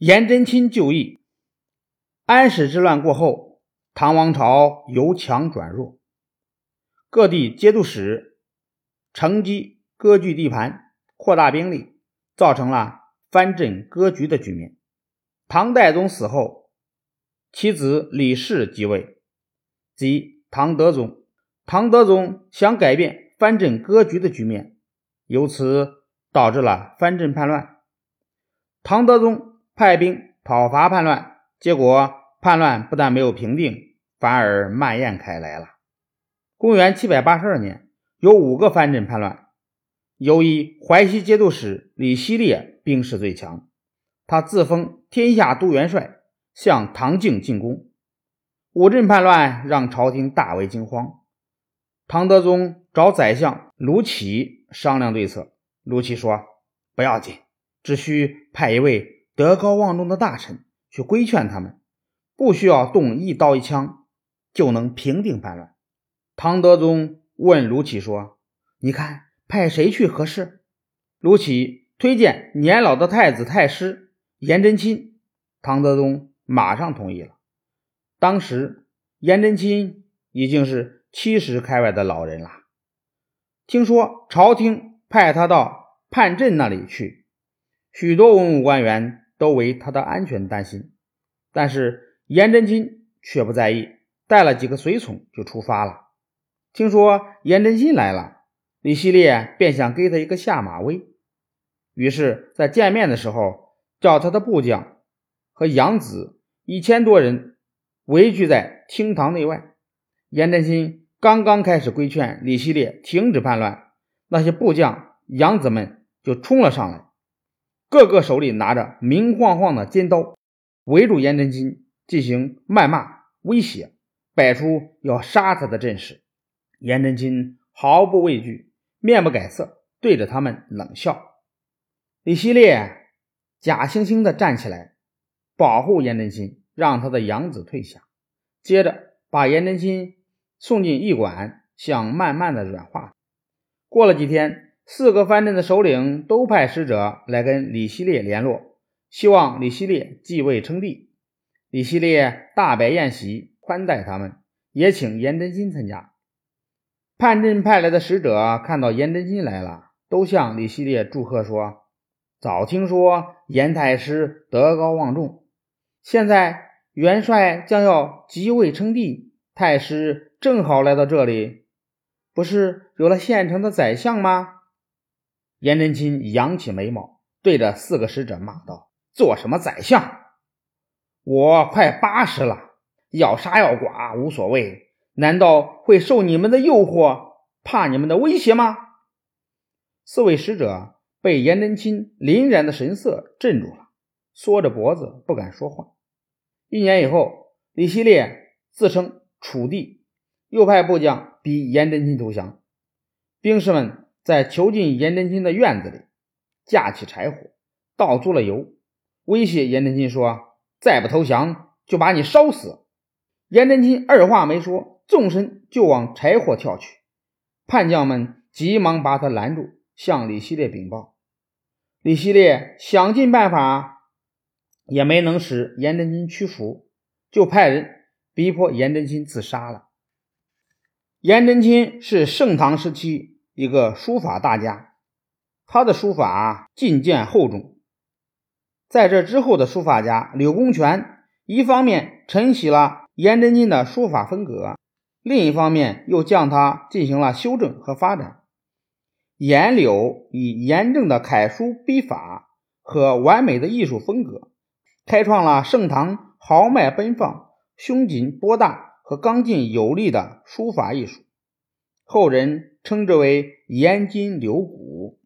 颜真卿就义。安史之乱过后，唐王朝由强转弱，各地节度使乘机割据地盘，扩大兵力，造成了藩镇割据的局面。唐代宗死后，其子李氏即位，即唐德宗。唐德宗想改变藩镇割据的局面，由此导致了藩镇叛乱。唐德宗派兵讨伐叛乱，结果叛乱不但没有平定，反而蔓延开来了。公元七百八十二年，有五个藩镇叛乱，由于淮西节度使李希烈兵势最强，他自封天下都元帅，向唐境进攻。五镇叛乱让朝廷大为惊慌，唐德宗找宰相卢杞商量对策。卢杞说：“不要紧。”只需派一位德高望重的大臣去规劝他们，不需要动一刀一枪，就能平定叛乱。唐德宗问卢杞说：“你看派谁去合适？”卢杞推荐年老的太子太师颜真卿。唐德宗马上同意了。当时颜真卿已经是七十开外的老人了。听说朝廷派他到叛镇那里去。许多文武官员都为他的安全担心，但是颜真卿却不在意，带了几个随从就出发了。听说颜真卿来了，李希烈便想给他一个下马威，于是，在见面的时候，叫他的部将和养子一千多人围聚在厅堂内外。颜真卿刚刚开始规劝李希烈停止叛乱，那些部将养子们就冲了上来。个个手里拿着明晃晃的尖刀，围住颜真卿进行谩骂、威胁，摆出要杀他的阵势。颜真卿毫不畏惧，面不改色，对着他们冷笑。李希烈假惺惺地站起来，保护颜真卿，让他的养子退下，接着把颜真卿送进驿馆，想慢慢的软化。过了几天。四个藩镇的首领都派使者来跟李希烈联络，希望李希烈继位称帝。李希烈大摆宴席宽待他们，也请颜真卿参加。叛镇派来的使者看到颜真卿来了，都向李希烈祝贺说：“早听说颜太师德高望重，现在元帅将要即位称帝，太师正好来到这里，不是有了现成的宰相吗？”颜真卿扬起眉毛，对着四个使者骂道：“做什么宰相？我快八十了，要杀要剐无所谓，难道会受你们的诱惑，怕你们的威胁吗？”四位使者被颜真卿凛然的神色镇住了，缩着脖子不敢说话。一年以后，李希烈自称楚帝，又派部将逼颜真卿投降，兵士们。在囚禁颜真卿的院子里，架起柴火，倒足了油，威胁颜真卿说：“再不投降，就把你烧死。”颜真卿二话没说，纵身就往柴火跳去。叛将们急忙把他拦住，向李希烈禀报。李希烈想尽办法，也没能使颜真卿屈服，就派人逼迫颜真卿自杀了。颜真卿是盛唐时期。一个书法大家，他的书法进见厚重。在这之后的书法家柳公权，一方面承袭了颜真卿的书法风格，另一方面又将它进行了修正和发展。颜柳以严正的楷书笔法和完美的艺术风格，开创了盛唐豪迈奔放、胸襟博大和刚劲有力的书法艺术。后人称之为“颜筋柳骨”。